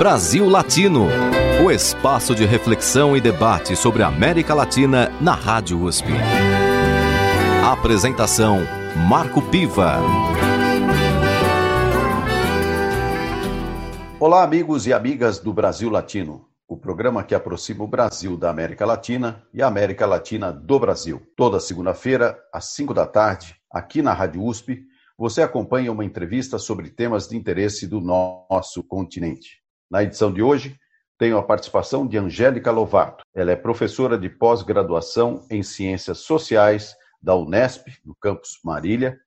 Brasil Latino, o espaço de reflexão e debate sobre a América Latina na Rádio USP. Apresentação Marco Piva. Olá, amigos e amigas do Brasil Latino, o programa que aproxima o Brasil da América Latina e a América Latina do Brasil. Toda segunda-feira, às 5 da tarde, aqui na Rádio USP, você acompanha uma entrevista sobre temas de interesse do nosso continente. Na edição de hoje, tenho a participação de Angélica Lovato. Ela é professora de pós-graduação em Ciências Sociais da Unesp, no campus Marília,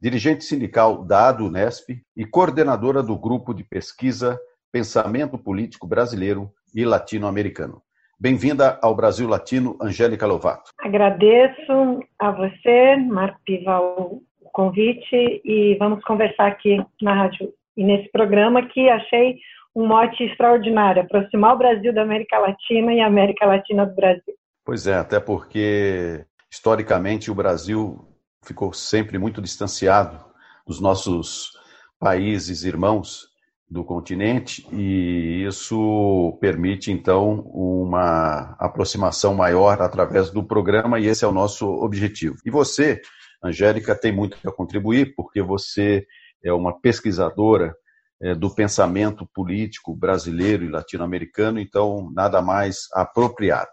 dirigente sindical da ADUNESP e coordenadora do grupo de pesquisa Pensamento Político Brasileiro e Latino-Americano. Bem-vinda ao Brasil Latino, Angélica Lovato. Agradeço a você, Marco Piva, o convite e vamos conversar aqui na rádio e nesse programa que achei um mote extraordinário, aproximar o Brasil da América Latina e a América Latina do Brasil. Pois é, até porque historicamente o Brasil ficou sempre muito distanciado dos nossos países irmãos do continente e isso permite então uma aproximação maior através do programa e esse é o nosso objetivo. E você, Angélica, tem muito a contribuir porque você é uma pesquisadora é, do pensamento político brasileiro e latino-americano, então nada mais apropriado.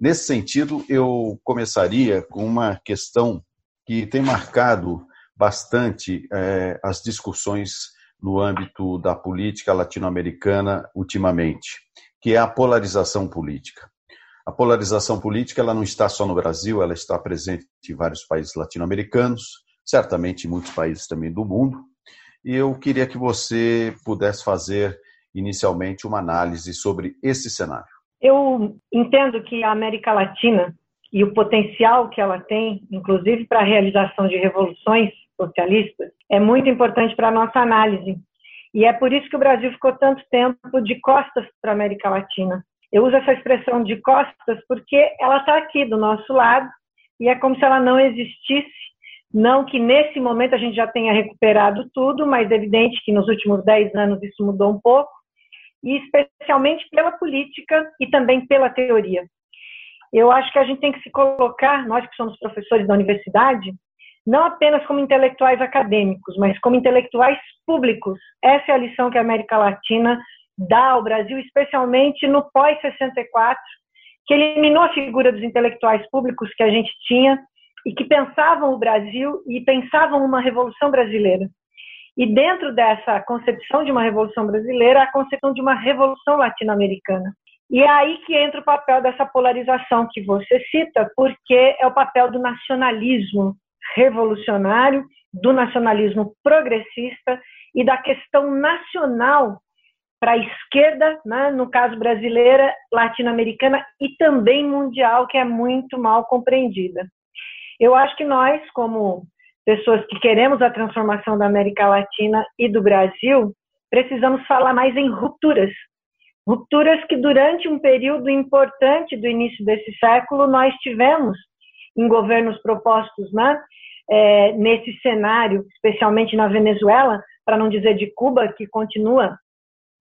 Nesse sentido, eu começaria com uma questão que tem marcado bastante é, as discussões no âmbito da política latino-americana ultimamente, que é a polarização política. A polarização política ela não está só no Brasil, ela está presente em vários países latino-americanos, certamente em muitos países também do mundo, e eu queria que você pudesse fazer inicialmente uma análise sobre esse cenário. Eu entendo que a América Latina e o potencial que ela tem, inclusive para a realização de revoluções socialistas, é muito importante para a nossa análise. E é por isso que o Brasil ficou tanto tempo de costas para a América Latina. Eu uso essa expressão de costas porque ela está aqui do nosso lado e é como se ela não existisse não que nesse momento a gente já tenha recuperado tudo, mas é evidente que nos últimos 10 anos isso mudou um pouco, e especialmente pela política e também pela teoria. Eu acho que a gente tem que se colocar, nós que somos professores da universidade, não apenas como intelectuais acadêmicos, mas como intelectuais públicos. Essa é a lição que a América Latina dá ao Brasil, especialmente no pós-64, que eliminou a figura dos intelectuais públicos que a gente tinha e que pensavam o Brasil e pensavam uma revolução brasileira. E dentro dessa concepção de uma revolução brasileira, a concepção de uma revolução latino-americana. E é aí que entra o papel dessa polarização que você cita, porque é o papel do nacionalismo revolucionário, do nacionalismo progressista e da questão nacional para a esquerda, né, no caso brasileira, latino-americana e também mundial, que é muito mal compreendida. Eu acho que nós, como pessoas que queremos a transformação da América Latina e do Brasil, precisamos falar mais em rupturas. Rupturas que durante um período importante do início desse século nós tivemos em governos propostos né, é, nesse cenário, especialmente na Venezuela, para não dizer de Cuba, que continua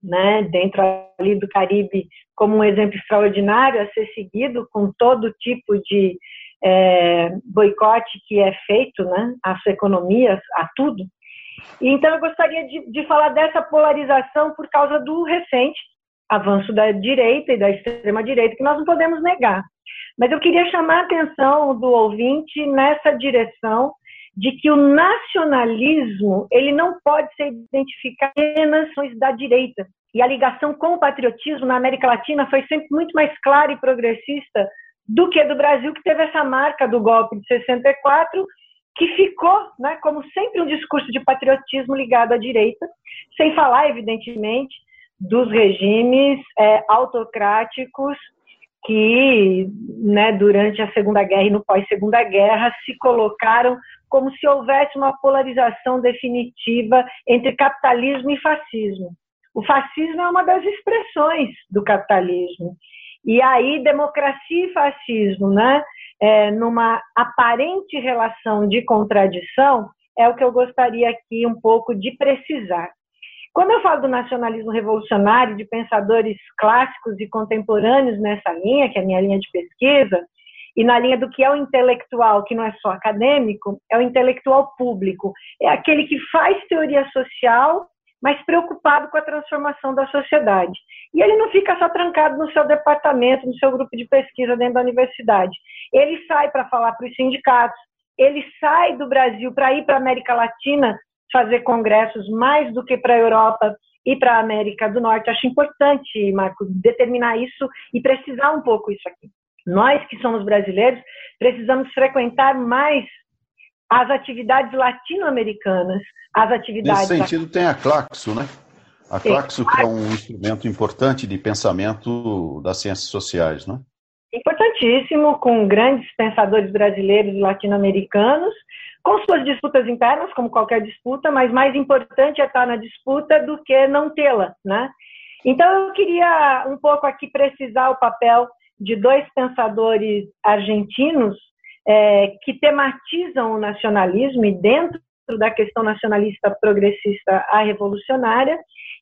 né, dentro ali do Caribe como um exemplo extraordinário a ser seguido com todo tipo de é, boicote que é feito né, às economias, a tudo. Então, eu gostaria de, de falar dessa polarização por causa do recente avanço da direita e da extrema-direita, que nós não podemos negar. Mas eu queria chamar a atenção do ouvinte nessa direção de que o nacionalismo ele não pode ser identificado apenas da direita. E a ligação com o patriotismo na América Latina foi sempre muito mais clara e progressista do que do Brasil, que teve essa marca do golpe de 64, que ficou, né, como sempre, um discurso de patriotismo ligado à direita, sem falar, evidentemente, dos regimes é, autocráticos que, né, durante a Segunda Guerra e no pós-Segunda Guerra, se colocaram como se houvesse uma polarização definitiva entre capitalismo e fascismo. O fascismo é uma das expressões do capitalismo. E aí, democracia e fascismo, né, é, numa aparente relação de contradição, é o que eu gostaria aqui um pouco de precisar. Quando eu falo do nacionalismo revolucionário, de pensadores clássicos e contemporâneos nessa linha, que é a minha linha de pesquisa, e na linha do que é o intelectual, que não é só acadêmico, é o intelectual público. É aquele que faz teoria social, mas preocupado com a transformação da sociedade. E ele não fica só trancado no seu departamento, no seu grupo de pesquisa dentro da universidade. Ele sai para falar para os sindicatos, ele sai do Brasil para ir para a América Latina fazer congressos mais do que para a Europa e para a América do Norte. Acho importante, Marco, determinar isso e precisar um pouco isso aqui. Nós que somos brasileiros precisamos frequentar mais as atividades latino-americanas, as atividades. Nesse sentido, tem a Claxo, né? A Claxo, que é um instrumento importante de pensamento das ciências sociais, né? Importantíssimo, com grandes pensadores brasileiros e latino-americanos, com suas disputas internas, como qualquer disputa, mas mais importante é estar na disputa do que não tê-la, né? Então, eu queria um pouco aqui precisar o papel de dois pensadores argentinos é, que tematizam o nacionalismo e dentro da questão nacionalista progressista a revolucionária,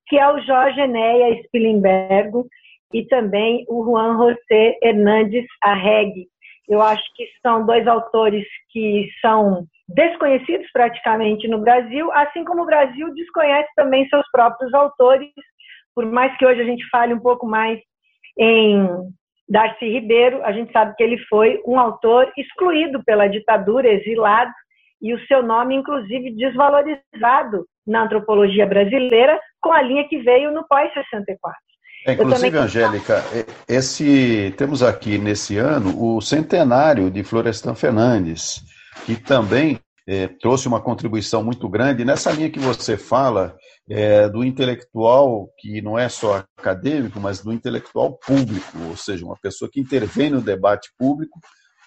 que é o Jorge Enéa Spilimbergo e também o Juan José Hernández Arregui. Eu acho que são dois autores que são desconhecidos praticamente no Brasil, assim como o Brasil desconhece também seus próprios autores, por mais que hoje a gente fale um pouco mais em Darcy Ribeiro, a gente sabe que ele foi um autor excluído pela ditadura, exilado, e o seu nome, inclusive, desvalorizado na antropologia brasileira, com a linha que veio no pós-64. É, inclusive, também... Angélica, esse, temos aqui nesse ano o centenário de Florestan Fernandes, que também é, trouxe uma contribuição muito grande nessa linha que você fala é, do intelectual que não é só acadêmico, mas do intelectual público, ou seja, uma pessoa que intervém no debate público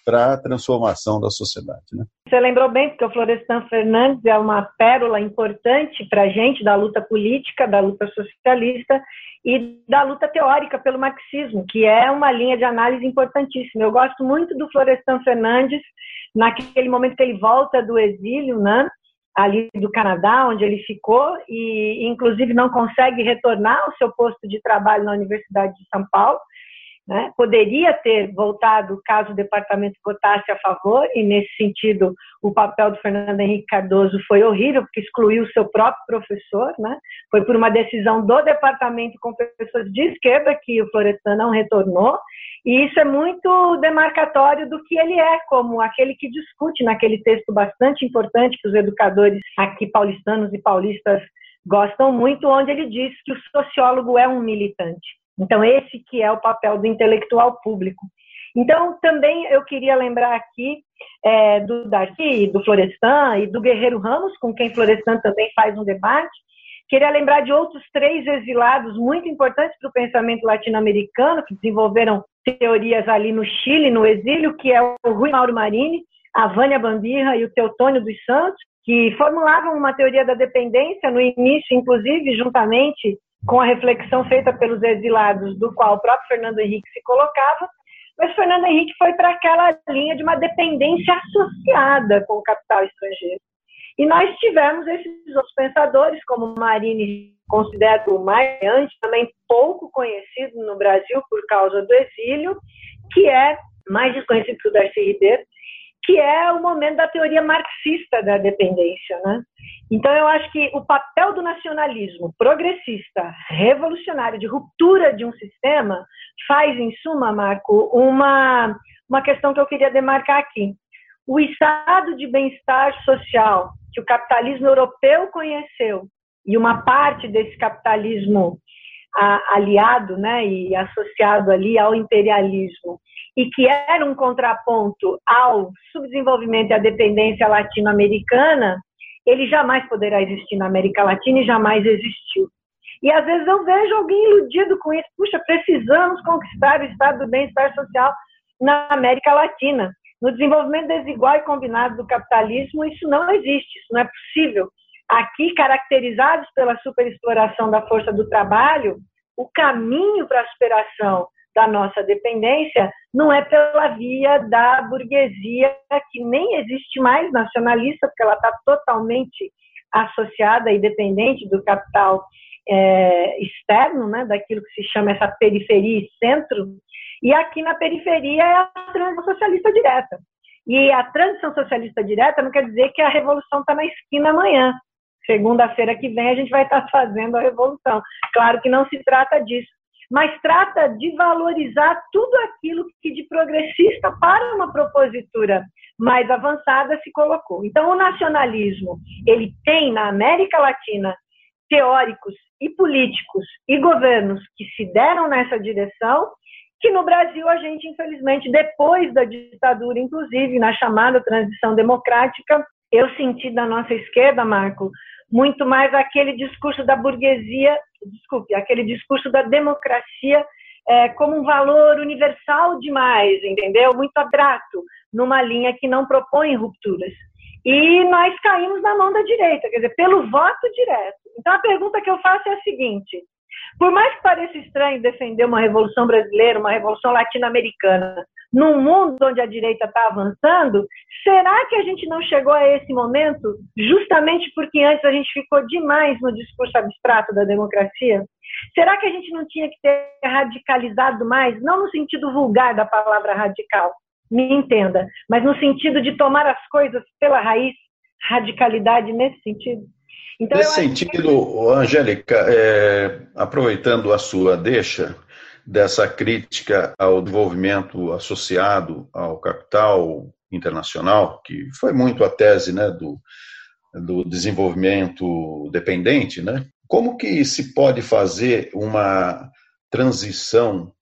para a transformação da sociedade. Né? Você lembrou bem, porque o Florestan Fernandes é uma pérola importante para a gente da luta política, da luta socialista e da luta teórica pelo marxismo, que é uma linha de análise importantíssima. Eu gosto muito do Florestan Fernandes, naquele momento que ele volta do exílio, né? Ali do Canadá, onde ele ficou, e inclusive não consegue retornar ao seu posto de trabalho na Universidade de São Paulo. Né? Poderia ter voltado caso o departamento votasse a favor, e nesse sentido o papel do Fernando Henrique Cardoso foi horrível, porque excluiu o seu próprio professor. Né? Foi por uma decisão do departamento com pessoas de esquerda que o Florestan não retornou, e isso é muito demarcatório do que ele é, como aquele que discute naquele texto bastante importante que os educadores aqui paulistanos e paulistas gostam muito, onde ele diz que o sociólogo é um militante. Então, esse que é o papel do intelectual público. Então, também eu queria lembrar aqui é, do Darcy, do Florestan e do Guerreiro Ramos, com quem Florestan também faz um debate, Queria lembrar de outros três exilados muito importantes para o pensamento latino-americano, que desenvolveram teorias ali no Chile, no exílio, que é o Rui Mauro Marini, a Vânia Bambirra e o Teotônio dos Santos, que formulavam uma teoria da dependência no início, inclusive, juntamente com a reflexão feita pelos exilados, do qual o próprio Fernando Henrique se colocava, mas Fernando Henrique foi para aquela linha de uma dependência associada com o capital estrangeiro. E nós tivemos esses outros pensadores, como Marini, considero o Mariante, também pouco conhecido no Brasil por causa do exílio, que é mais desconhecido que o Darcy Ribeiro, que é o momento da teoria marxista da dependência, né? Então eu acho que o papel do nacionalismo progressista, revolucionário, de ruptura de um sistema, faz em suma, Marco, uma uma questão que eu queria demarcar aqui. O estado de bem-estar social que o capitalismo europeu conheceu e uma parte desse capitalismo a, aliado né, e associado ali ao imperialismo e que era um contraponto ao subdesenvolvimento e à dependência latino-americana, ele jamais poderá existir na América Latina e jamais existiu. E às vezes eu vejo alguém iludido com isso. Puxa, precisamos conquistar o estado do bem-estar social na América Latina. No desenvolvimento desigual e combinado do capitalismo, isso não existe, isso não é possível. Aqui, caracterizados pela superexploração da força do trabalho, o caminho para a superação da nossa dependência não é pela via da burguesia, que nem existe mais nacionalista, porque ela está totalmente associada e dependente do capital é, externo, né, daquilo que se chama essa periferia e centro, e aqui na periferia é a transição socialista direta. E a transição socialista direta não quer dizer que a revolução está na esquina amanhã. Segunda-feira que vem a gente vai estar fazendo a revolução. Claro que não se trata disso, mas trata de valorizar tudo aquilo que de progressista para uma propositura mais avançada se colocou. Então, o nacionalismo, ele tem na América Latina teóricos e políticos e governos que se deram nessa direção, que no Brasil a gente, infelizmente, depois da ditadura, inclusive na chamada transição democrática, eu senti da nossa esquerda, Marco, muito mais aquele discurso da burguesia, desculpe, aquele discurso da democracia é, como um valor universal demais, entendeu? Muito abstrato, numa linha que não propõe rupturas. E nós caímos na mão da direita, quer dizer, pelo voto direto. Então a pergunta que eu faço é a seguinte: por mais que pareça estranho defender uma revolução brasileira, uma revolução latino-americana, num mundo onde a direita está avançando, será que a gente não chegou a esse momento justamente porque antes a gente ficou demais no discurso abstrato da democracia? Será que a gente não tinha que ter radicalizado mais? Não no sentido vulgar da palavra radical, me entenda, mas no sentido de tomar as coisas pela raiz, radicalidade nesse sentido. Então, Nesse sentido, Angélica, é, aproveitando a sua deixa dessa crítica ao desenvolvimento associado ao capital internacional, que foi muito a tese né, do, do desenvolvimento dependente, né? como que se pode fazer uma transição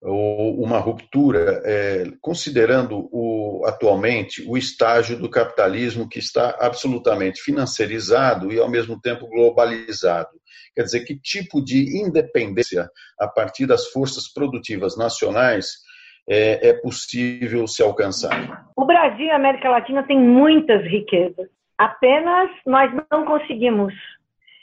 ou uma ruptura, é, considerando o, atualmente o estágio do capitalismo que está absolutamente financiarizado e, ao mesmo tempo, globalizado. Quer dizer, que tipo de independência a partir das forças produtivas nacionais é, é possível se alcançar? O Brasil e a América Latina têm muitas riquezas. Apenas nós não conseguimos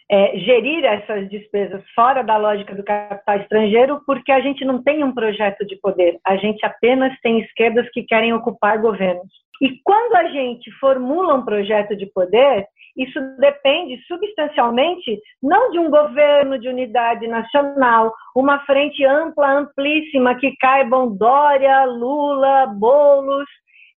é, gerir essas despesas fora da lógica do capital estrangeiro, porque a gente não tem um projeto de poder, a gente apenas tem esquerdas que querem ocupar governos. E quando a gente formula um projeto de poder, isso depende substancialmente não de um governo de unidade nacional, uma frente ampla, amplíssima, que caibam Dória, Lula, Bolos,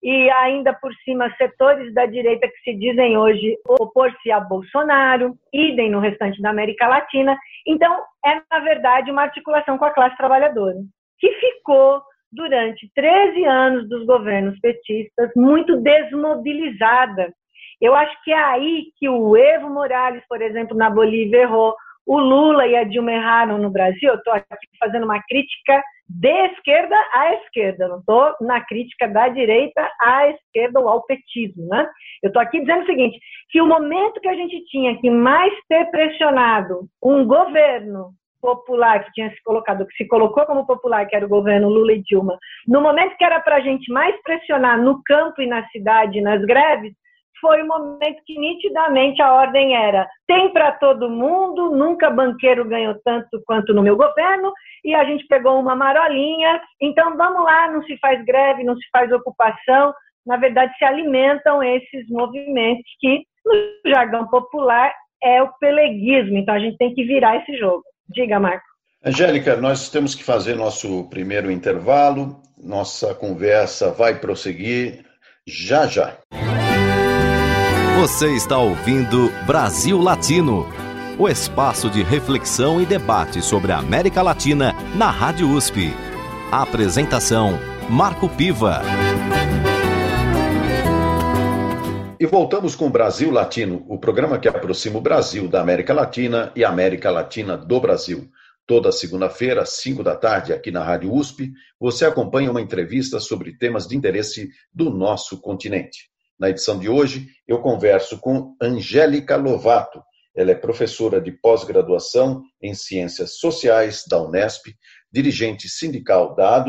e ainda por cima setores da direita que se dizem hoje opor-se a Bolsonaro, idem no restante da América Latina. Então, é, na verdade, uma articulação com a classe trabalhadora, que ficou durante 13 anos dos governos petistas muito desmobilizada. Eu acho que é aí que o Evo Morales, por exemplo, na Bolívia errou, o Lula e a Dilma erraram no Brasil. Eu estou aqui fazendo uma crítica de esquerda à esquerda, não estou na crítica da direita à esquerda ou ao petismo, né? Eu estou aqui dizendo o seguinte, que o momento que a gente tinha que mais ter pressionado um governo popular que tinha se colocado, que se colocou como popular, que era o governo Lula e Dilma, no momento que era para a gente mais pressionar no campo e na cidade, nas greves, foi o momento que nitidamente a ordem era: tem para todo mundo, nunca banqueiro ganhou tanto quanto no meu governo, e a gente pegou uma marolinha, então vamos lá, não se faz greve, não se faz ocupação, na verdade se alimentam esses movimentos que, no jargão popular, é o peleguismo, então a gente tem que virar esse jogo. Diga, Marco. Angélica, nós temos que fazer nosso primeiro intervalo, nossa conversa vai prosseguir já já. Você está ouvindo Brasil Latino, o espaço de reflexão e debate sobre a América Latina na Rádio USP. A apresentação: Marco Piva. E voltamos com Brasil Latino, o programa que aproxima o Brasil da América Latina e a América Latina do Brasil. Toda segunda-feira, às 5 da tarde, aqui na Rádio USP, você acompanha uma entrevista sobre temas de interesse do nosso continente. Na edição de hoje, eu converso com Angélica Lovato. Ela é professora de pós-graduação em Ciências Sociais da Unesp, dirigente sindical da,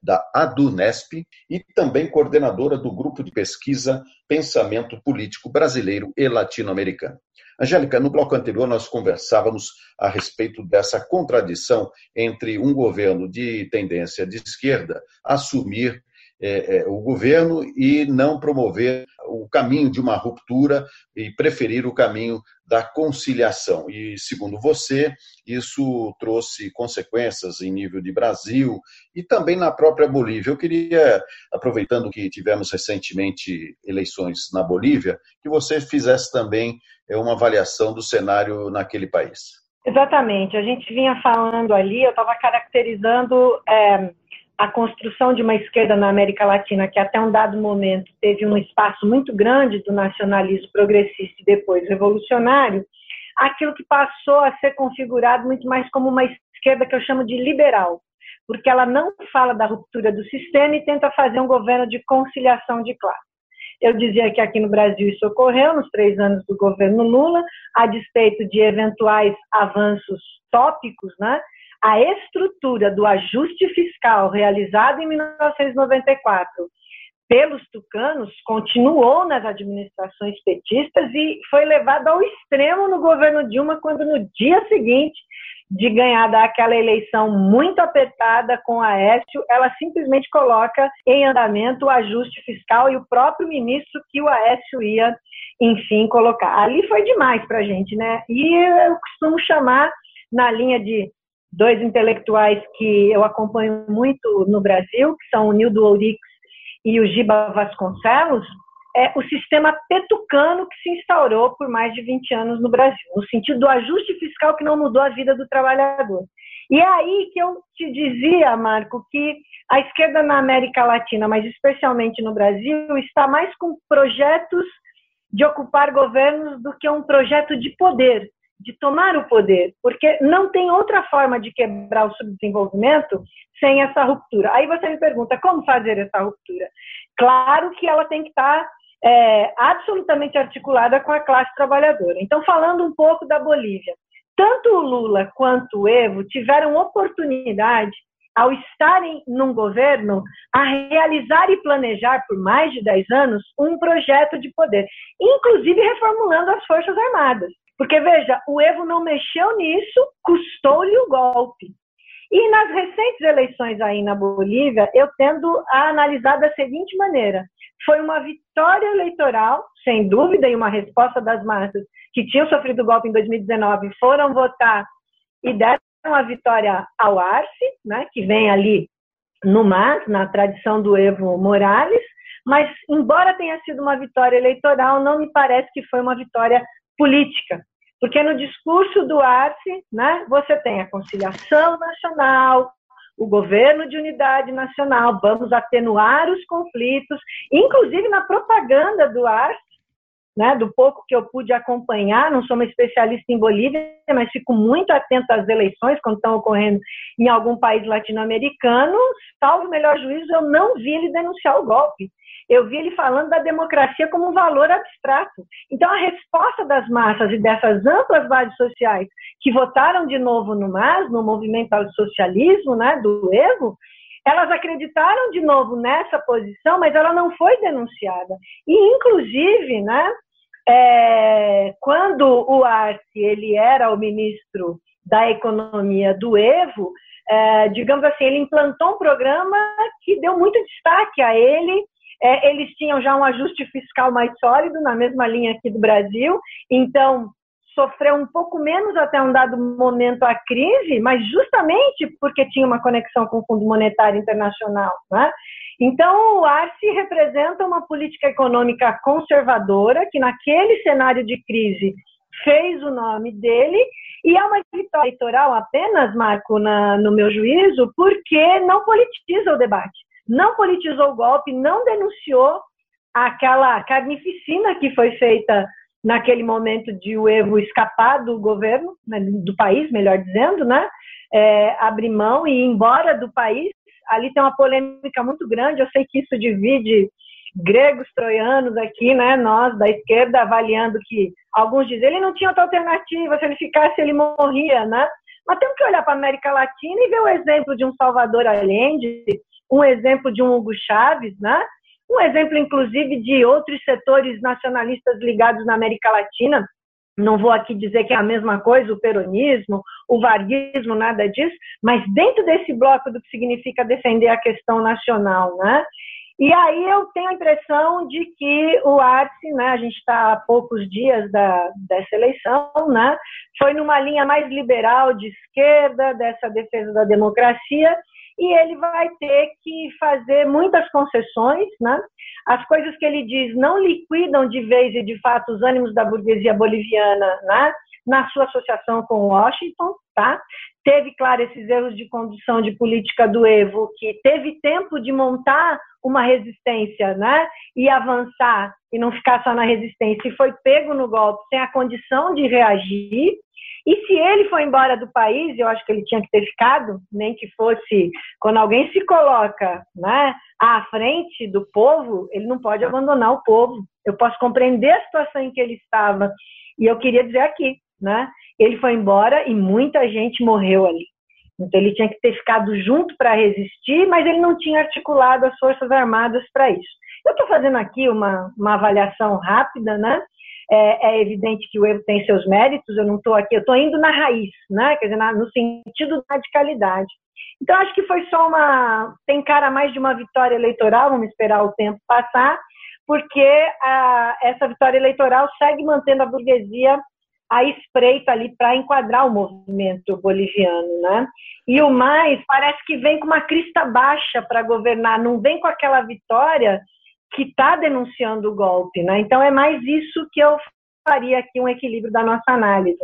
da ADUNESP e também coordenadora do grupo de pesquisa Pensamento Político Brasileiro e Latino-Americano. Angélica, no bloco anterior nós conversávamos a respeito dessa contradição entre um governo de tendência de esquerda assumir é, é, o governo e não promover o caminho de uma ruptura e preferir o caminho da conciliação. E, segundo você, isso trouxe consequências em nível de Brasil e também na própria Bolívia. Eu queria, aproveitando que tivemos recentemente eleições na Bolívia, que você fizesse também é, uma avaliação do cenário naquele país. Exatamente. A gente vinha falando ali, eu estava caracterizando. É a construção de uma esquerda na América Latina, que até um dado momento teve um espaço muito grande do nacionalismo progressista e depois revolucionário, aquilo que passou a ser configurado muito mais como uma esquerda que eu chamo de liberal, porque ela não fala da ruptura do sistema e tenta fazer um governo de conciliação de classe. Eu dizia que aqui no Brasil isso ocorreu nos três anos do governo Lula, a despeito de eventuais avanços tópicos, né? A estrutura do ajuste fiscal realizado em 1994 pelos tucanos continuou nas administrações petistas e foi levado ao extremo no governo Dilma, quando no dia seguinte de ganhar daquela eleição muito apertada com a Aécio, ela simplesmente coloca em andamento o ajuste fiscal e o próprio ministro que o Aécio ia, enfim, colocar. Ali foi demais para a gente, né? E eu costumo chamar, na linha de dois intelectuais que eu acompanho muito no Brasil, que são o Nildo Ourix e o Giba Vasconcelos, é o sistema petucano que se instaurou por mais de 20 anos no Brasil, no sentido do ajuste fiscal que não mudou a vida do trabalhador. E é aí que eu te dizia, Marco, que a esquerda na América Latina, mas especialmente no Brasil, está mais com projetos de ocupar governos do que um projeto de poder de tomar o poder, porque não tem outra forma de quebrar o subdesenvolvimento sem essa ruptura. Aí você me pergunta como fazer essa ruptura? Claro que ela tem que estar é, absolutamente articulada com a classe trabalhadora. Então, falando um pouco da Bolívia, tanto o Lula quanto o Evo tiveram oportunidade, ao estarem num governo, a realizar e planejar por mais de 10 anos um projeto de poder, inclusive reformulando as Forças Armadas. Porque, veja, o Evo não mexeu nisso, custou-lhe o golpe. E nas recentes eleições aí na Bolívia, eu tendo a analisar da seguinte maneira: foi uma vitória eleitoral, sem dúvida, e uma resposta das massas que tinham sofrido o golpe em 2019 foram votar e deram a vitória ao Arce, né, que vem ali no MAS, na tradição do Evo Morales, mas embora tenha sido uma vitória eleitoral, não me parece que foi uma vitória política, porque no discurso do Arce, né, você tem a conciliação nacional, o governo de unidade nacional, vamos atenuar os conflitos, inclusive na propaganda do Arce, né, do pouco que eu pude acompanhar, não sou uma especialista em Bolívia, mas fico muito atenta às eleições quando estão ocorrendo em algum país latino-americano, salvo melhor juízo, eu não vi ele denunciar o golpe eu vi ele falando da democracia como um valor abstrato. Então, a resposta das massas e dessas amplas bases sociais que votaram de novo no MAS, no movimento ao socialismo, né, do Evo, elas acreditaram de novo nessa posição, mas ela não foi denunciada. E, inclusive, né, é, quando o Arce ele era o ministro da economia do Evo, é, digamos assim, ele implantou um programa que deu muito destaque a ele é, eles tinham já um ajuste fiscal mais sólido, na mesma linha aqui do Brasil, então sofreu um pouco menos até um dado momento a crise, mas justamente porque tinha uma conexão com o Fundo Monetário Internacional. Né? Então, o Arce representa uma política econômica conservadora, que naquele cenário de crise fez o nome dele, e é uma vitória eleitoral apenas, Marco, na, no meu juízo, porque não politiza o debate não politizou o golpe, não denunciou aquela carnificina que foi feita naquele momento de o Evo escapar do governo, né, do país, melhor dizendo, né? É, abrir mão e ir embora do país. Ali tem uma polêmica muito grande. Eu sei que isso divide gregos, troianos aqui, né? Nós da esquerda avaliando que alguns dizem ele não tinha outra alternativa, se ele ficasse ele morria, né? Mas temos que olhar para a América Latina e ver o exemplo de um Salvador Allende, um exemplo de um Hugo Chávez, né? um exemplo, inclusive, de outros setores nacionalistas ligados na América Latina. Não vou aqui dizer que é a mesma coisa, o peronismo, o varguismo, nada disso, mas dentro desse bloco do que significa defender a questão nacional, né? E aí eu tenho a impressão de que o Arce, né, a gente está há poucos dias da, dessa eleição, né, foi numa linha mais liberal de esquerda, dessa defesa da democracia, e ele vai ter que fazer muitas concessões, né? As coisas que ele diz não liquidam de vez e de fato os ânimos da burguesia boliviana, né? Na sua associação com Washington, tá? Teve, claro, esses erros de condução de política do Evo, que teve tempo de montar uma resistência, né? E avançar e não ficar só na resistência. E foi pego no golpe sem a condição de reagir, e se ele foi embora do país, eu acho que ele tinha que ter ficado, nem que fosse quando alguém se coloca né, à frente do povo, ele não pode abandonar o povo. Eu posso compreender a situação em que ele estava. E eu queria dizer aqui, né? Ele foi embora e muita gente morreu ali. Então ele tinha que ter ficado junto para resistir, mas ele não tinha articulado as Forças Armadas para isso. Eu estou fazendo aqui uma, uma avaliação rápida, né? é, é, evidente que o erro tem seus méritos, eu não estou aqui, eu estou indo na raiz, né? Quer dizer, na, no sentido da radicalidade. Então, acho que foi só uma. Tem cara mais de uma vitória eleitoral, vamos esperar o tempo passar, porque a, essa vitória eleitoral segue mantendo a burguesia à espreita ali para enquadrar o movimento boliviano, né? E o mais parece que vem com uma crista baixa para governar, não vem com aquela vitória que está denunciando o golpe. Né? Então, é mais isso que eu faria aqui um equilíbrio da nossa análise.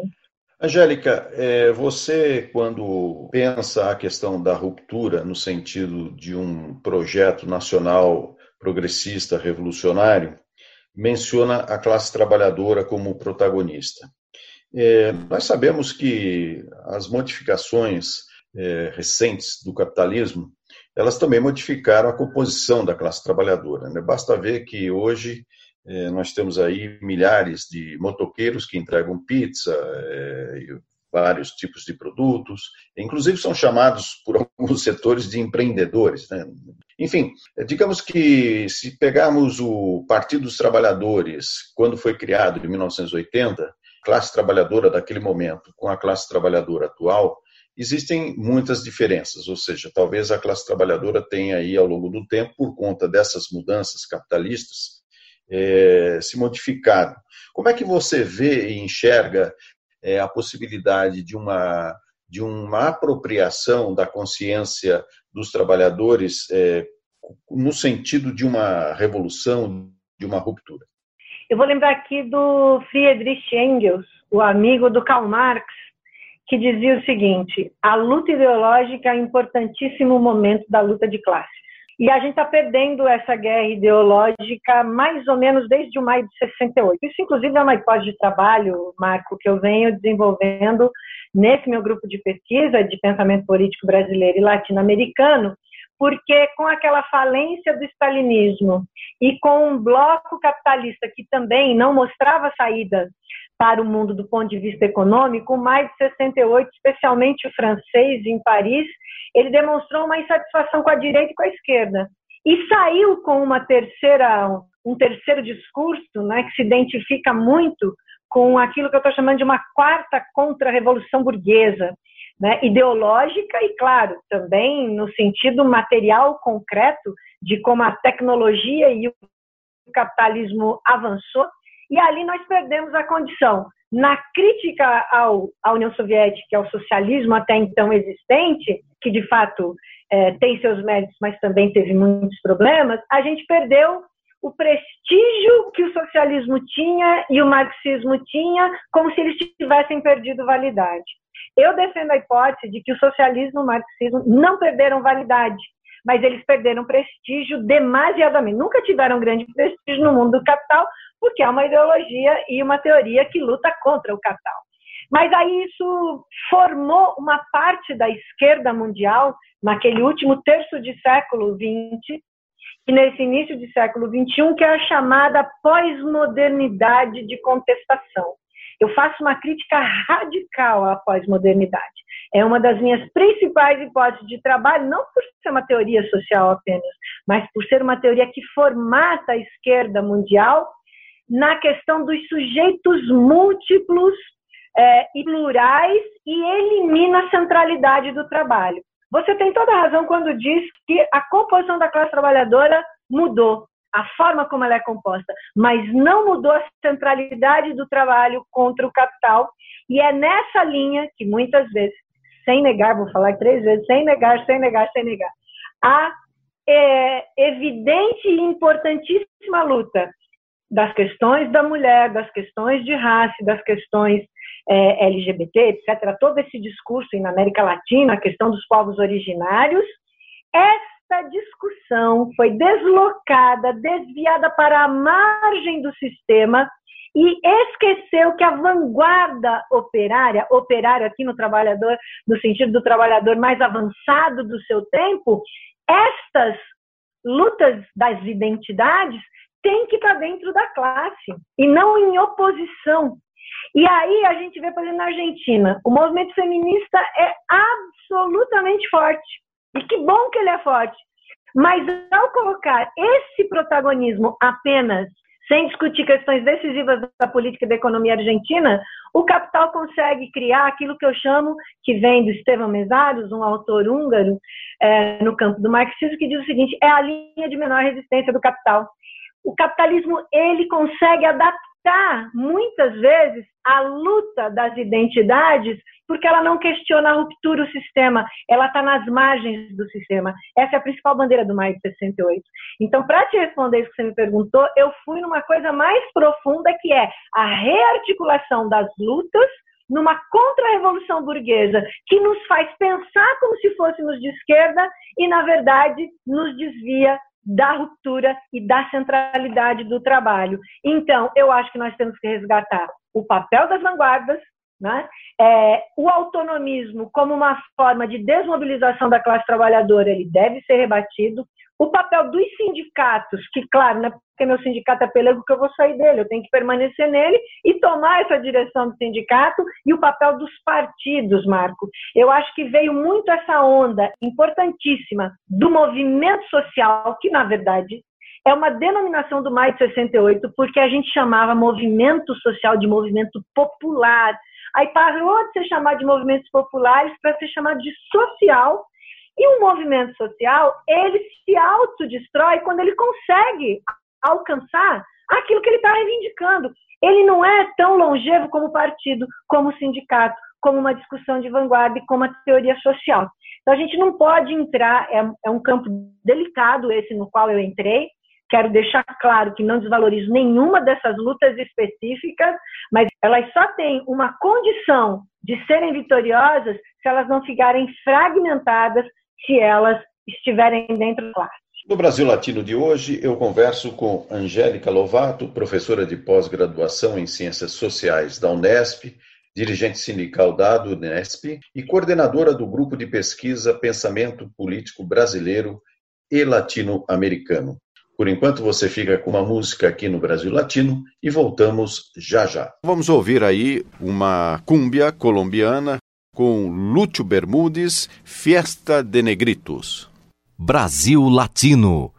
Angélica, é, você, quando pensa a questão da ruptura no sentido de um projeto nacional progressista revolucionário, menciona a classe trabalhadora como protagonista. É, nós sabemos que as modificações é, recentes do capitalismo elas também modificaram a composição da classe trabalhadora. Né? Basta ver que hoje eh, nós temos aí milhares de motoqueiros que entregam pizza, eh, vários tipos de produtos, inclusive são chamados por alguns setores de empreendedores. Né? Enfim, digamos que se pegarmos o Partido dos Trabalhadores, quando foi criado em 1980, classe trabalhadora daquele momento com a classe trabalhadora atual, Existem muitas diferenças, ou seja, talvez a classe trabalhadora tenha aí ao longo do tempo, por conta dessas mudanças capitalistas, é, se modificado. Como é que você vê e enxerga é, a possibilidade de uma, de uma apropriação da consciência dos trabalhadores é, no sentido de uma revolução, de uma ruptura? Eu vou lembrar aqui do Friedrich Engels, o amigo do Karl Marx, que dizia o seguinte: a luta ideológica é um importantíssimo momento da luta de classes. E a gente está perdendo essa guerra ideológica mais ou menos desde o maio de 68. Isso, inclusive, é uma hipótese de trabalho, Marco, que eu venho desenvolvendo nesse meu grupo de pesquisa de pensamento político brasileiro e latino-americano, porque com aquela falência do stalinismo e com um bloco capitalista que também não mostrava saída para o mundo do ponto de vista econômico, mais de 68, especialmente o francês em Paris, ele demonstrou uma insatisfação com a direita e com a esquerda. E saiu com uma terceira, um terceiro discurso, né, que se identifica muito com aquilo que eu estou chamando de uma quarta contra-revolução burguesa, né, ideológica e, claro, também no sentido material concreto de como a tecnologia e o capitalismo avançou e ali nós perdemos a condição. Na crítica ao, à União Soviética, ao socialismo até então existente, que de fato é, tem seus méritos, mas também teve muitos problemas, a gente perdeu o prestígio que o socialismo tinha e o marxismo tinha, como se eles tivessem perdido validade. Eu defendo a hipótese de que o socialismo e o marxismo não perderam validade, mas eles perderam prestígio demasiadamente. Nunca tiveram grande prestígio no mundo do capital, porque é uma ideologia e uma teoria que luta contra o capital. Mas aí isso formou uma parte da esquerda mundial, naquele último terço de século XX, e nesse início de século XXI, que é a chamada pós-modernidade de contestação. Eu faço uma crítica radical à pós-modernidade. É uma das minhas principais hipóteses de trabalho, não por ser uma teoria social apenas, mas por ser uma teoria que formata a esquerda mundial na questão dos sujeitos múltiplos é, e plurais e elimina a centralidade do trabalho. Você tem toda a razão quando diz que a composição da classe trabalhadora mudou a forma como ela é composta, mas não mudou a centralidade do trabalho contra o capital. E é nessa linha que muitas vezes, sem negar, vou falar três vezes, sem negar, sem negar, sem negar, a é, evidente e importantíssima luta das questões da mulher, das questões de raça, das questões é, LGBT, etc., todo esse discurso e na América Latina, a questão dos povos originários, essa discussão foi deslocada, desviada para a margem do sistema e esqueceu que a vanguarda operária, operário aqui no trabalhador, no sentido do trabalhador mais avançado do seu tempo, estas lutas das identidades têm que estar dentro da classe e não em oposição. E aí a gente vê, por exemplo, na Argentina, o movimento feminista é absolutamente forte. E que bom que ele é forte. Mas ao colocar esse protagonismo apenas sem discutir questões decisivas da política e da economia argentina, o capital consegue criar aquilo que eu chamo, que vem do Estevam Mesaros, um autor húngaro é, no campo do marxismo, que diz o seguinte: é a linha de menor resistência do capital. O capitalismo ele consegue adaptar muitas vezes a luta das identidades porque ela não questiona a ruptura do sistema, ela está nas margens do sistema. Essa é a principal bandeira do Maio de 68. Então, para te responder isso que você me perguntou, eu fui numa coisa mais profunda que é a rearticulação das lutas numa contra-revolução burguesa que nos faz pensar como se fôssemos de esquerda e, na verdade, nos desvia da ruptura e da centralidade do trabalho. Então, eu acho que nós temos que resgatar o papel das vanguardas, né? É, o autonomismo como uma forma de desmobilização da classe trabalhadora, ele deve ser rebatido. O papel dos sindicatos, que claro, não é porque meu sindicato é pelego que eu vou sair dele, eu tenho que permanecer nele e tomar essa direção do sindicato e o papel dos partidos, Marco. Eu acho que veio muito essa onda importantíssima do movimento social, que na verdade é uma denominação do Maio de 68, porque a gente chamava movimento social de movimento popular, Aí parou de ser chamado de movimentos populares para ser chamado de social. E um movimento social, ele se autodestrói quando ele consegue alcançar aquilo que ele está reivindicando. Ele não é tão longevo como partido, como sindicato, como uma discussão de vanguarda e como a teoria social. Então a gente não pode entrar, é, é um campo delicado esse no qual eu entrei, Quero deixar claro que não desvalorizo nenhuma dessas lutas específicas, mas elas só têm uma condição de serem vitoriosas se elas não ficarem fragmentadas, se elas estiverem dentro da classe. No Brasil Latino de hoje, eu converso com Angélica Lovato, professora de pós-graduação em Ciências Sociais da Unesp, dirigente sindical da Unesp e coordenadora do grupo de pesquisa Pensamento Político Brasileiro e Latino-Americano. Por enquanto você fica com uma música aqui no Brasil Latino e voltamos já já. Vamos ouvir aí uma cúmbia colombiana com Lúcio Bermudes, Fiesta de Negritos. Brasil Latino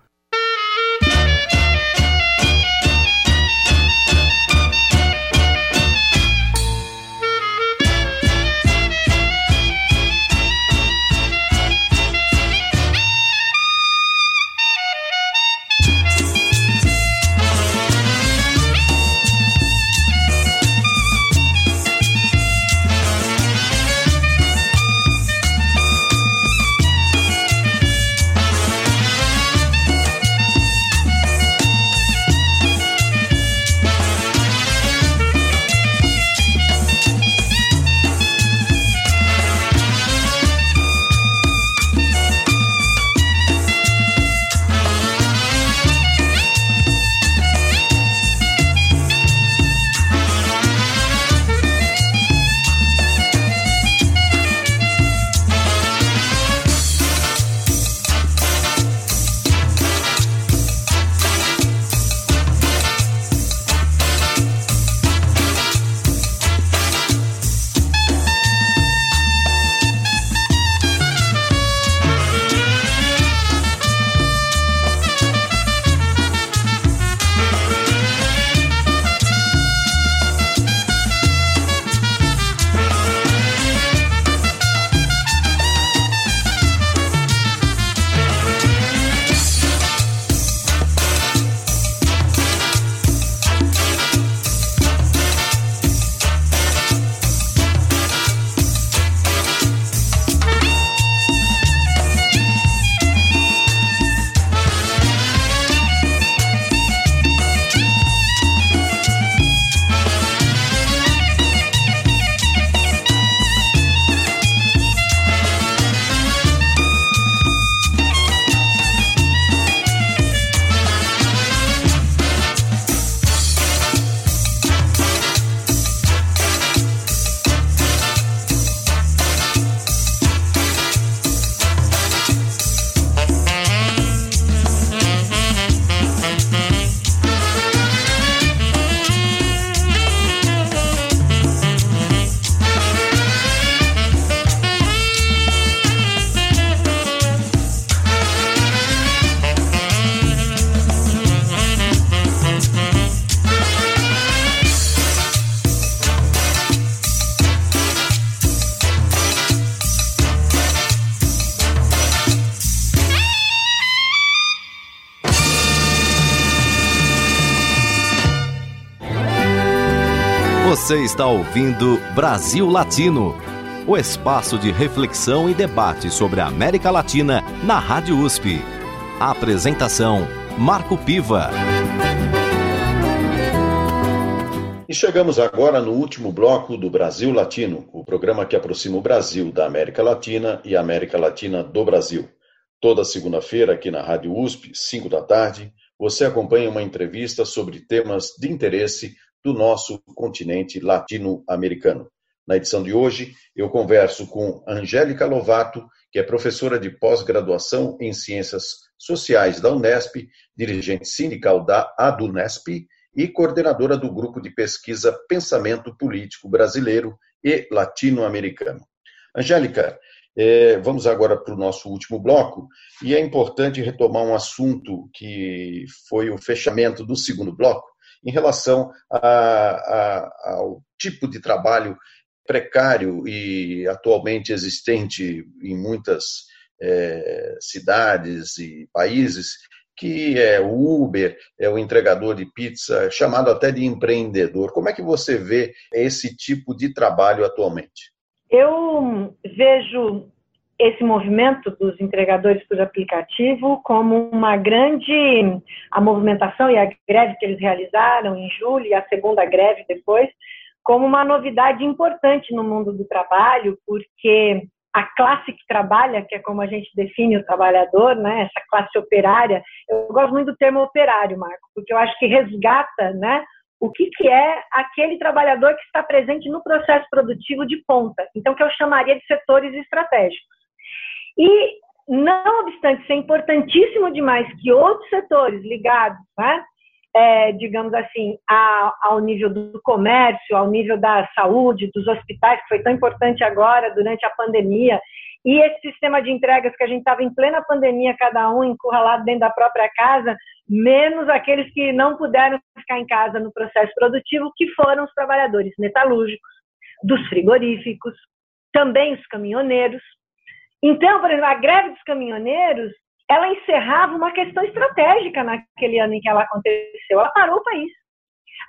está ouvindo Brasil Latino, o espaço de reflexão e debate sobre a América Latina na Rádio USP. A apresentação: Marco Piva. E chegamos agora no último bloco do Brasil Latino, o programa que aproxima o Brasil da América Latina e a América Latina do Brasil. Toda segunda-feira, aqui na Rádio USP, 5 da tarde, você acompanha uma entrevista sobre temas de interesse do nosso continente latino-americano. Na edição de hoje, eu converso com Angélica Lovato, que é professora de pós-graduação em Ciências Sociais da Unesp, dirigente sindical da ADUNESP e coordenadora do grupo de pesquisa Pensamento Político Brasileiro e Latino-Americano. Angélica, é, vamos agora para o nosso último bloco, e é importante retomar um assunto que foi o fechamento do segundo bloco, em relação a, a, ao tipo de trabalho precário e atualmente existente em muitas é, cidades e países, que é o Uber, é o entregador de pizza, chamado até de empreendedor. Como é que você vê esse tipo de trabalho atualmente? Eu vejo esse movimento dos entregadores por aplicativo como uma grande a movimentação e a greve que eles realizaram em julho e a segunda greve depois como uma novidade importante no mundo do trabalho porque a classe que trabalha, que é como a gente define o trabalhador, né, essa classe operária, eu gosto muito do termo operário, Marco, porque eu acho que resgata, né, o que, que é aquele trabalhador que está presente no processo produtivo de ponta, então que eu chamaria de setores estratégicos. E, não obstante ser importantíssimo demais que outros setores ligados, né, é, digamos assim, a, ao nível do comércio, ao nível da saúde, dos hospitais, que foi tão importante agora durante a pandemia, e esse sistema de entregas que a gente estava em plena pandemia, cada um encurralado dentro da própria casa, menos aqueles que não puderam ficar em casa no processo produtivo, que foram os trabalhadores metalúrgicos, dos frigoríficos, também os caminhoneiros. Então, por exemplo, a greve dos caminhoneiros, ela encerrava uma questão estratégica naquele ano em que ela aconteceu. Ela parou o país.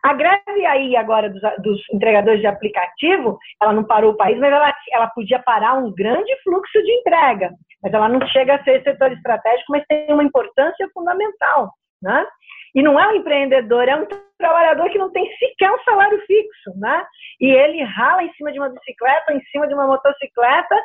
A greve aí agora dos, dos, entregadores de aplicativo, ela não parou o país, mas ela, ela podia parar um grande fluxo de entrega. Mas ela não chega a ser setor estratégico, mas tem uma importância fundamental. Né? E não é um empreendedor, é um trabalhador que não tem sequer um salário fixo. Né? E ele rala em cima de uma bicicleta, em cima de uma motocicleta,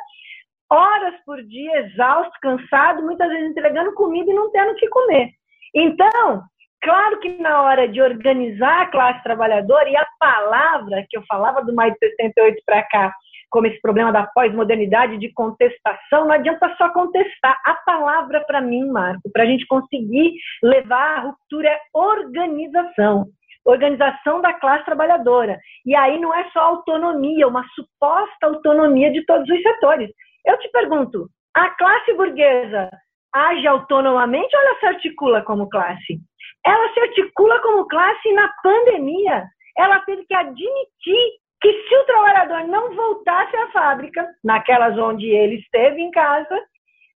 horas por dia, exausto, cansado, muitas vezes entregando comida e não tendo o que comer. Então, Claro que na hora de organizar a classe trabalhadora, e a palavra que eu falava do mais de 68 para cá, como esse problema da pós-modernidade de contestação, não adianta só contestar. A palavra para mim, Marco, para a gente conseguir levar a ruptura é organização. Organização da classe trabalhadora. E aí não é só autonomia, uma suposta autonomia de todos os setores. Eu te pergunto, a classe burguesa age autonomamente ou ela se articula como classe? ela se articula como classe na pandemia. Ela teve que admitir que se o trabalhador não voltasse à fábrica, naquelas onde ele esteve em casa,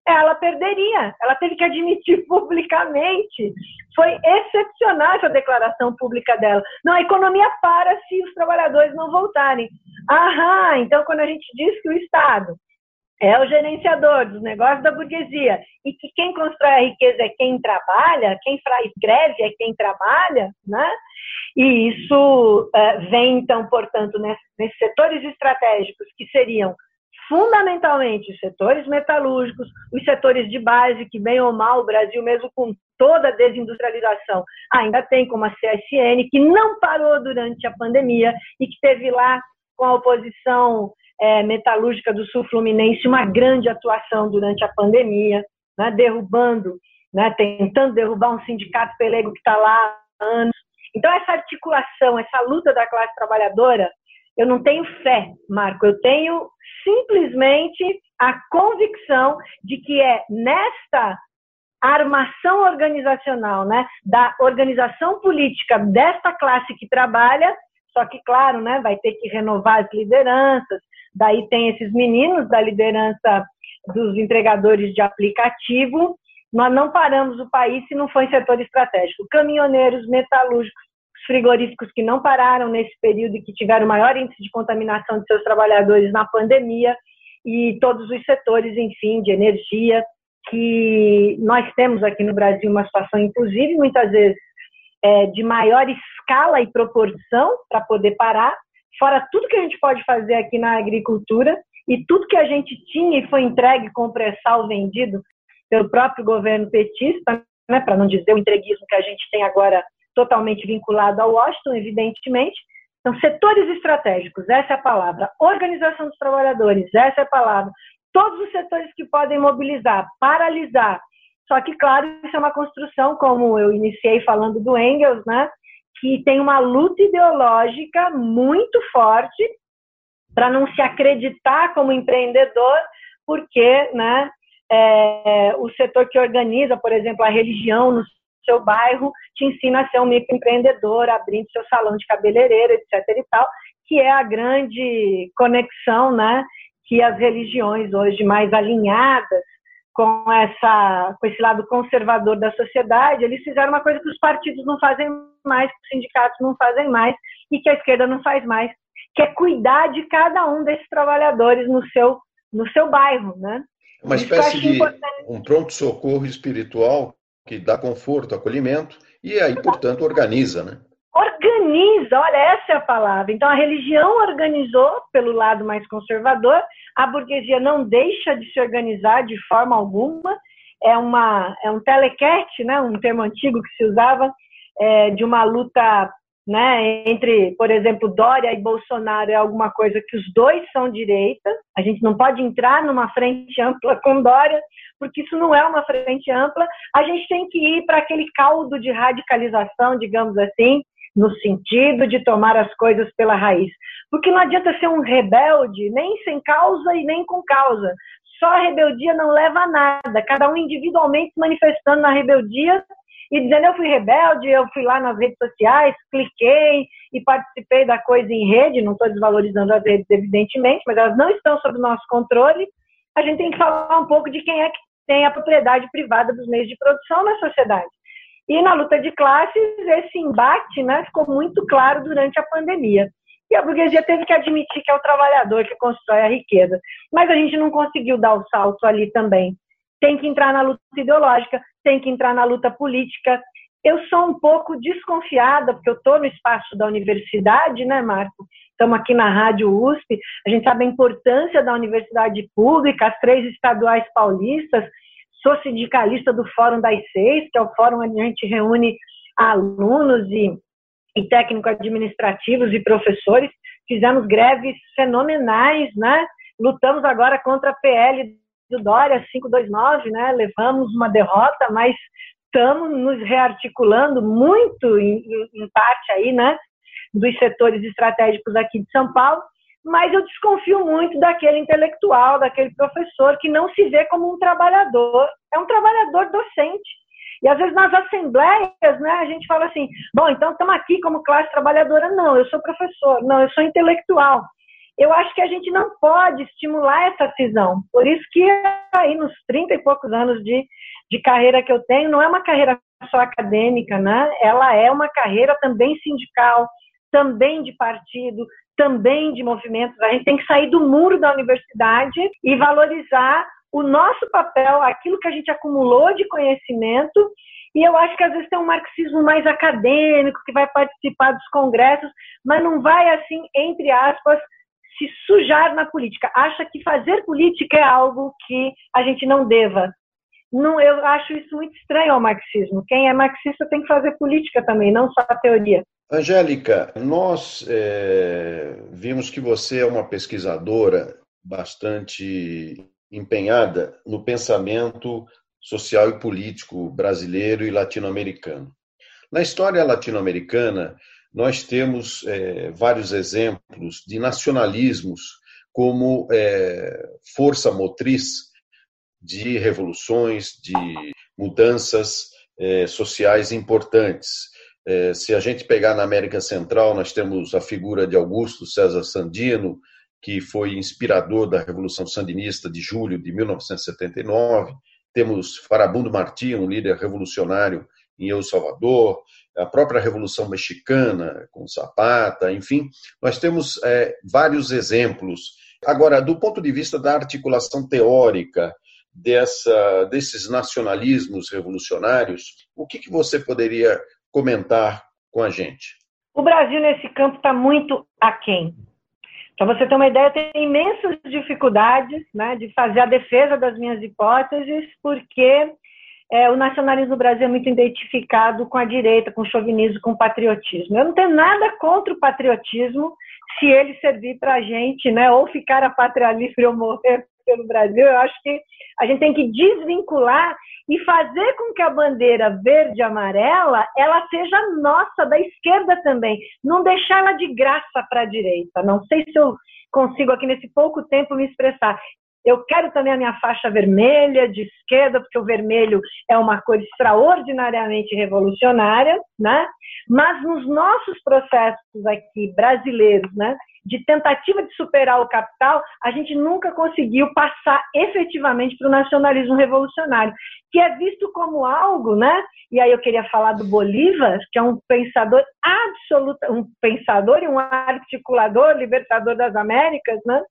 ela perderia. Ela teve que admitir publicamente. Foi excepcional essa declaração pública dela. Não, a economia para se os trabalhadores não voltarem. Aham, então quando a gente diz que o Estado é o gerenciador dos negócios da burguesia e que quem constrói a riqueza é quem trabalha, quem escreve é quem trabalha, né? E isso uh, vem, então, portanto, nesses setores estratégicos que seriam fundamentalmente os setores metalúrgicos, os setores de base, que bem ou mal o Brasil, mesmo com toda a desindustrialização, ainda tem como a CSN, que não parou durante a pandemia e que teve lá com a oposição é, metalúrgica do Sul Fluminense uma grande atuação durante a pandemia, né, derrubando, né, tentando derrubar um sindicato pelego que está lá há anos. Então, essa articulação, essa luta da classe trabalhadora, eu não tenho fé, Marco, eu tenho simplesmente a convicção de que é nesta armação organizacional, né, da organização política desta classe que trabalha, só que, claro, né, vai ter que renovar as lideranças, Daí tem esses meninos da liderança dos entregadores de aplicativo. Nós não paramos o país se não for em setor estratégico. Caminhoneiros, metalúrgicos, frigoríficos que não pararam nesse período e que tiveram maior índice de contaminação de seus trabalhadores na pandemia, e todos os setores, enfim, de energia, que nós temos aqui no Brasil uma situação, inclusive, muitas vezes, é, de maior escala e proporção para poder parar, fora tudo que a gente pode fazer aqui na agricultura e tudo que a gente tinha e foi entregue com pré-sal vendido pelo próprio governo petista, né, para não dizer o entreguismo que a gente tem agora totalmente vinculado ao Washington, evidentemente. Então, setores estratégicos, essa é a palavra. Organização dos trabalhadores, essa é a palavra. Todos os setores que podem mobilizar, paralisar. Só que, claro, isso é uma construção, como eu iniciei falando do Engels, né? Que tem uma luta ideológica muito forte para não se acreditar como empreendedor, porque, né? É, o setor que organiza, por exemplo, a religião no seu bairro, te ensina a ser um microempreendedor, abrindo seu salão de cabeleireiro, etc. e tal, que é a grande conexão, né, que as religiões hoje mais alinhadas com essa com esse lado conservador da sociedade, eles fizeram uma coisa que os partidos não fazem mais, que os sindicatos não fazem mais e que a esquerda não faz mais, que é cuidar de cada um desses trabalhadores no seu no seu bairro, né? Uma espécie de importante. um pronto socorro espiritual que dá conforto, acolhimento e aí, portanto, organiza, né? Organiza, olha, essa é a palavra. Então, a religião organizou pelo lado mais conservador, a burguesia não deixa de se organizar de forma alguma. É, uma, é um telecat, né, um termo antigo que se usava, é, de uma luta né, entre, por exemplo, Dória e Bolsonaro é alguma coisa que os dois são direita. A gente não pode entrar numa frente ampla com Dória, porque isso não é uma frente ampla. A gente tem que ir para aquele caldo de radicalização, digamos assim, no sentido de tomar as coisas pela raiz. Porque não adianta ser um rebelde, nem sem causa e nem com causa. Só a rebeldia não leva a nada. Cada um individualmente manifestando na rebeldia e dizendo eu fui rebelde, eu fui lá nas redes sociais, cliquei e participei da coisa em rede, não estou desvalorizando as redes, evidentemente, mas elas não estão sob nosso controle. A gente tem que falar um pouco de quem é que tem a propriedade privada dos meios de produção na sociedade. E na luta de classes, esse embate né, ficou muito claro durante a pandemia. E a burguesia teve que admitir que é o trabalhador que constrói a riqueza. Mas a gente não conseguiu dar o salto ali também tem que entrar na luta ideológica, tem que entrar na luta política. Eu sou um pouco desconfiada, porque eu estou no espaço da universidade, né, Marco? Estamos aqui na Rádio USP, a gente sabe a importância da universidade pública, as três estaduais paulistas, sou sindicalista do Fórum das Seis, que é o fórum onde a gente reúne alunos e, e técnico-administrativos e professores, fizemos greves fenomenais, né? Lutamos agora contra a PL do Dória 529, né? Levamos uma derrota, mas estamos nos rearticulando muito em, em, parte aí, né? Dos setores estratégicos aqui de São Paulo, mas eu desconfio muito daquele intelectual, daquele professor que não se vê como um trabalhador, é um trabalhador docente. E às vezes nas assembleias, né, a gente fala assim: bom, então estamos aqui como classe trabalhadora. Não, eu sou professor, não, eu sou intelectual eu acho que a gente não pode estimular essa cisão. Por isso que aí nos 30 e poucos anos de, de carreira que eu tenho, não é uma carreira só acadêmica, né? Ela é uma carreira também sindical, também de partido, também de movimentos. A gente tem que sair do muro da universidade e valorizar o nosso papel, aquilo que a gente acumulou de conhecimento. E eu acho que às vezes tem um marxismo mais acadêmico que vai participar dos congressos, mas não vai assim, entre aspas, se sujar na política, acha que fazer política é algo que a gente não deva. Não, eu acho isso muito estranho ao marxismo. Quem é marxista tem que fazer política também, não só a teoria. Angélica, nós é, vimos que você é uma pesquisadora bastante empenhada no pensamento social e político brasileiro e latino-americano. Na história latino-americana, nós temos é, vários exemplos de nacionalismos como é, força motriz de revoluções, de mudanças é, sociais importantes. É, se a gente pegar na América Central, nós temos a figura de Augusto César Sandino, que foi inspirador da Revolução Sandinista de julho de 1979. Temos Farabundo Martí, um líder revolucionário em El Salvador, a própria Revolução Mexicana com Zapata, enfim, nós temos é, vários exemplos. Agora, do ponto de vista da articulação teórica dessa, desses nacionalismos revolucionários, o que, que você poderia comentar com a gente? O Brasil, nesse campo, está muito aquém. Para você ter uma ideia, tenho imensas dificuldades né, de fazer a defesa das minhas hipóteses, porque é, o nacionalismo do Brasil é muito identificado com a direita, com o chauvinismo, com o patriotismo. Eu não tenho nada contra o patriotismo se ele servir para a gente, né, ou ficar a pátria livre ou morrer pelo Brasil. Eu acho que a gente tem que desvincular e fazer com que a bandeira verde e amarela ela seja nossa, da esquerda também. Não deixar ela de graça para a direita. Não sei se eu consigo aqui nesse pouco tempo me expressar. Eu quero também a minha faixa vermelha de esquerda, porque o vermelho é uma cor extraordinariamente revolucionária, né? Mas nos nossos processos aqui brasileiros, né, de tentativa de superar o capital, a gente nunca conseguiu passar efetivamente para o nacionalismo revolucionário, que é visto como algo, né? E aí eu queria falar do Bolívar, que é um pensador absoluto, um pensador e um articulador, libertador das Américas, né?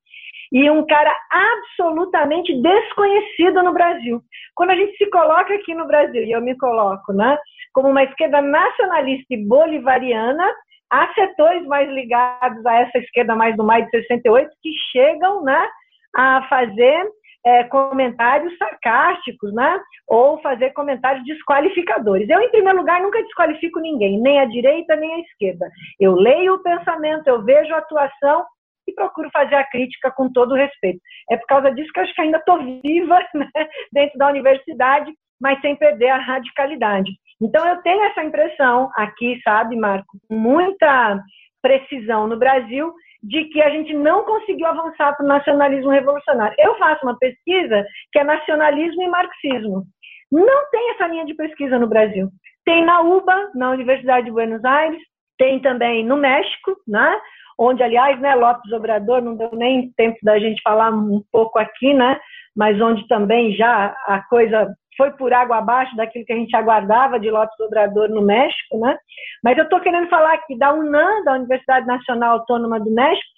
E um cara absolutamente desconhecido no Brasil. Quando a gente se coloca aqui no Brasil, e eu me coloco, né, como uma esquerda nacionalista e bolivariana, há setores mais ligados a essa esquerda mais do maio de 68 que chegam né, a fazer é, comentários sarcásticos, né? Ou fazer comentários desqualificadores. Eu, em primeiro lugar, nunca desqualifico ninguém, nem a direita nem a esquerda. Eu leio o pensamento, eu vejo a atuação e procuro fazer a crítica com todo respeito. É por causa disso que eu acho que ainda estou viva né, dentro da universidade, mas sem perder a radicalidade. Então, eu tenho essa impressão aqui, sabe, Marco, com muita precisão no Brasil, de que a gente não conseguiu avançar para o nacionalismo revolucionário. Eu faço uma pesquisa que é nacionalismo e marxismo. Não tem essa linha de pesquisa no Brasil. Tem na UBA, na Universidade de Buenos Aires, tem também no México, né? onde, aliás, né, Lopes Obrador, não deu nem tempo da gente falar um pouco aqui, né? mas onde também já a coisa foi por água abaixo daquilo que a gente aguardava de Lopes Obrador no México, né? Mas eu estou querendo falar aqui da UNAM, da Universidade Nacional Autônoma do México,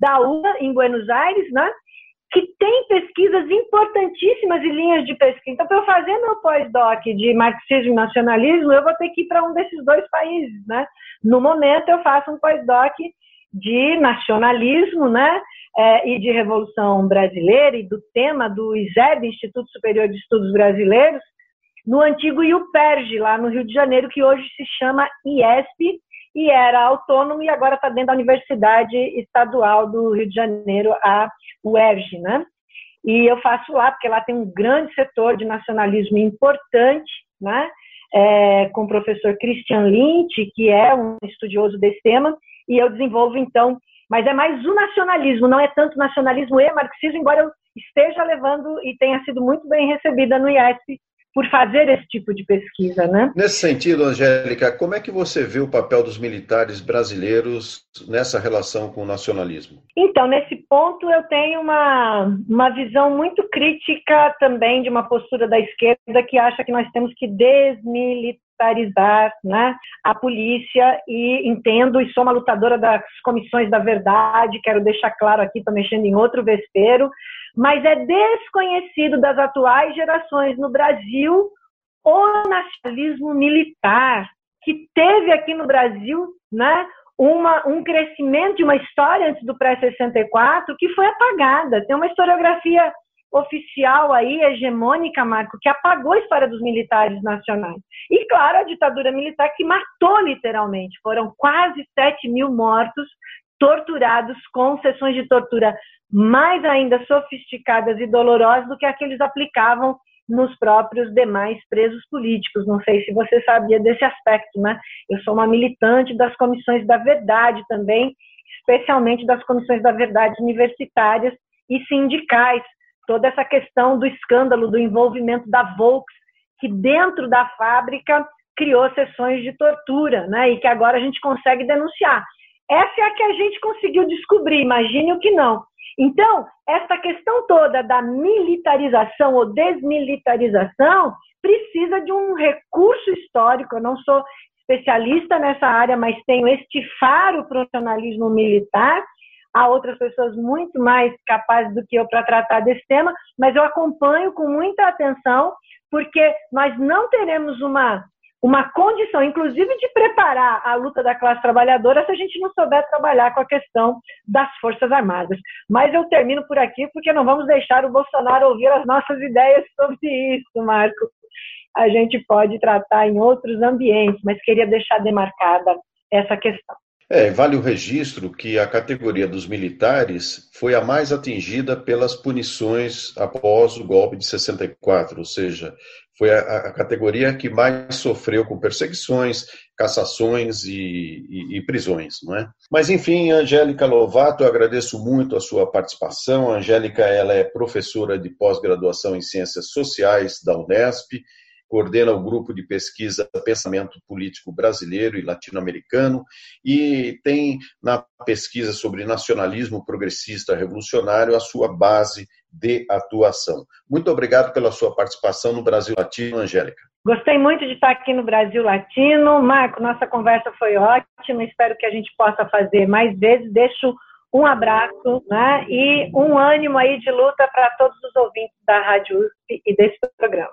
da UNA em Buenos Aires, né? Que tem pesquisas importantíssimas e linhas de pesquisa. Então, para eu fazer meu pós-doc de marxismo e nacionalismo, eu vou ter que ir para um desses dois países, né? No momento, eu faço um pós-doc de nacionalismo, né? É, e de Revolução Brasileira e do tema do ISEB, Instituto Superior de Estudos Brasileiros, no antigo IUPERJ, lá no Rio de Janeiro, que hoje se chama IESP, e era autônomo e agora está dentro da Universidade Estadual do Rio de Janeiro, a UERJ, né? E eu faço lá, porque lá tem um grande setor de nacionalismo importante, né? É, com o professor Christian Lynch, que é um estudioso desse tema, e eu desenvolvo, então, mas é mais o nacionalismo, não é tanto nacionalismo e marxismo, embora eu esteja levando e tenha sido muito bem recebida no IESP por fazer esse tipo de pesquisa, né? Nesse sentido, Angélica, como é que você vê o papel dos militares brasileiros nessa relação com o nacionalismo? Então, nesse ponto eu tenho uma, uma visão muito crítica também de uma postura da esquerda que acha que nós temos que desmilitarizar militarizar né, a polícia e entendo e sou uma lutadora das comissões da verdade, quero deixar claro aqui, estou mexendo em outro vespeiro, mas é desconhecido das atuais gerações no Brasil o nacionalismo militar, que teve aqui no Brasil né, uma, um crescimento de uma história antes do pré-64 que foi apagada. Tem uma historiografia oficial aí, hegemônica, Marco, que apagou a história dos militares nacionais. E, claro, a ditadura militar que matou literalmente. Foram quase 7 mil mortos, torturados com sessões de tortura mais ainda sofisticadas e dolorosas do que aqueles aplicavam nos próprios demais presos políticos. Não sei se você sabia desse aspecto, né? Eu sou uma militante das comissões da verdade também, especialmente das comissões da verdade universitárias e sindicais, toda essa questão do escândalo do envolvimento da Volks, que dentro da fábrica criou sessões de tortura, né? E que agora a gente consegue denunciar. Essa é a que a gente conseguiu descobrir, imagine o que não. Então, essa questão toda da militarização ou desmilitarização precisa de um recurso histórico. Eu não sou especialista nessa área, mas tenho este faro para o militar. Há outras pessoas muito mais capazes do que eu para tratar desse tema, mas eu acompanho com muita atenção, porque nós não teremos uma uma condição, inclusive, de preparar a luta da classe trabalhadora se a gente não souber trabalhar com a questão das Forças Armadas. Mas eu termino por aqui porque não vamos deixar o Bolsonaro ouvir as nossas ideias sobre isso, Marco. A gente pode tratar em outros ambientes, mas queria deixar demarcada essa questão. É, vale o registro que a categoria dos militares foi a mais atingida pelas punições após o golpe de 64, ou seja, foi a, a categoria que mais sofreu com perseguições, cassações e, e, e, prisões, não é? Mas enfim, Angélica Lovato, eu agradeço muito a sua participação. A Angélica, ela é professora de pós-graduação em Ciências Sociais da Unesp coordena o grupo de pesquisa Pensamento Político Brasileiro e Latino-Americano e tem na pesquisa sobre nacionalismo progressista revolucionário a sua base de atuação. Muito obrigado pela sua participação no Brasil Latino, Angélica. Gostei muito de estar aqui no Brasil Latino. Marco, nossa conversa foi ótima. Espero que a gente possa fazer mais vezes. Deixo um abraço né, e um ânimo aí de luta para todos os ouvintes da Rádio USP e desse programa.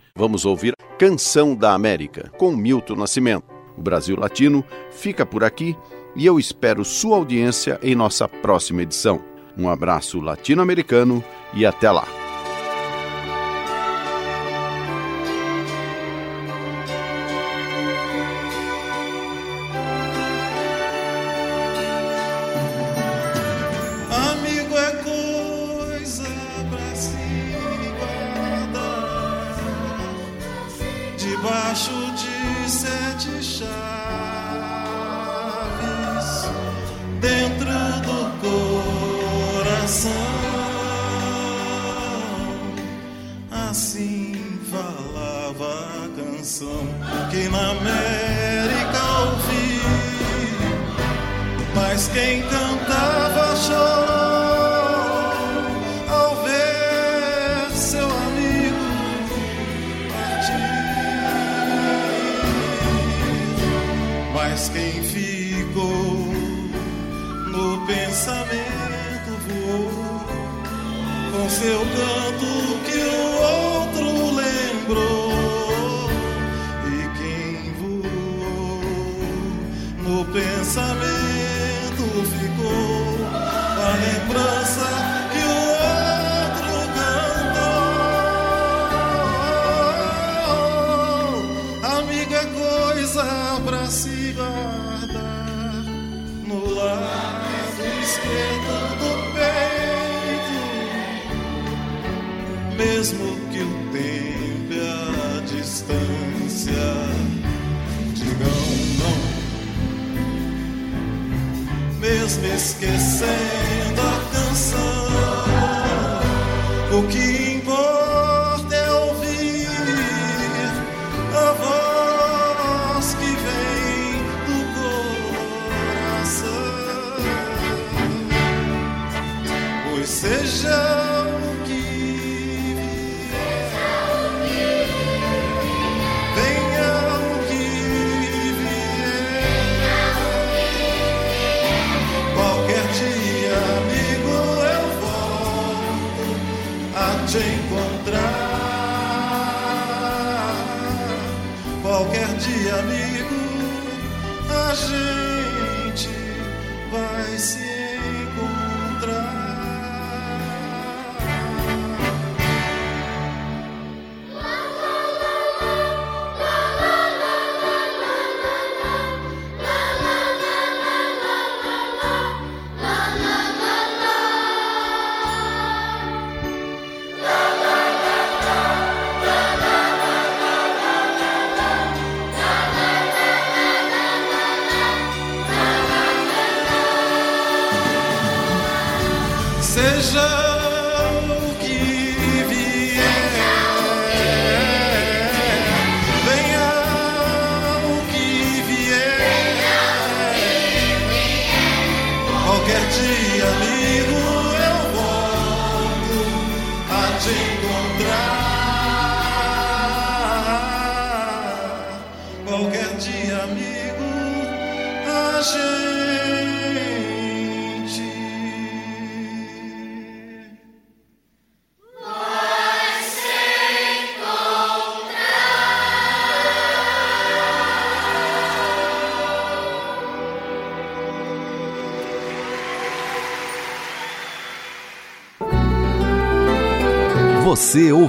Vamos ouvir Canção da América com Milton Nascimento. O Brasil Latino fica por aqui e eu espero sua audiência em nossa próxima edição. Um abraço latino-americano e até lá. see.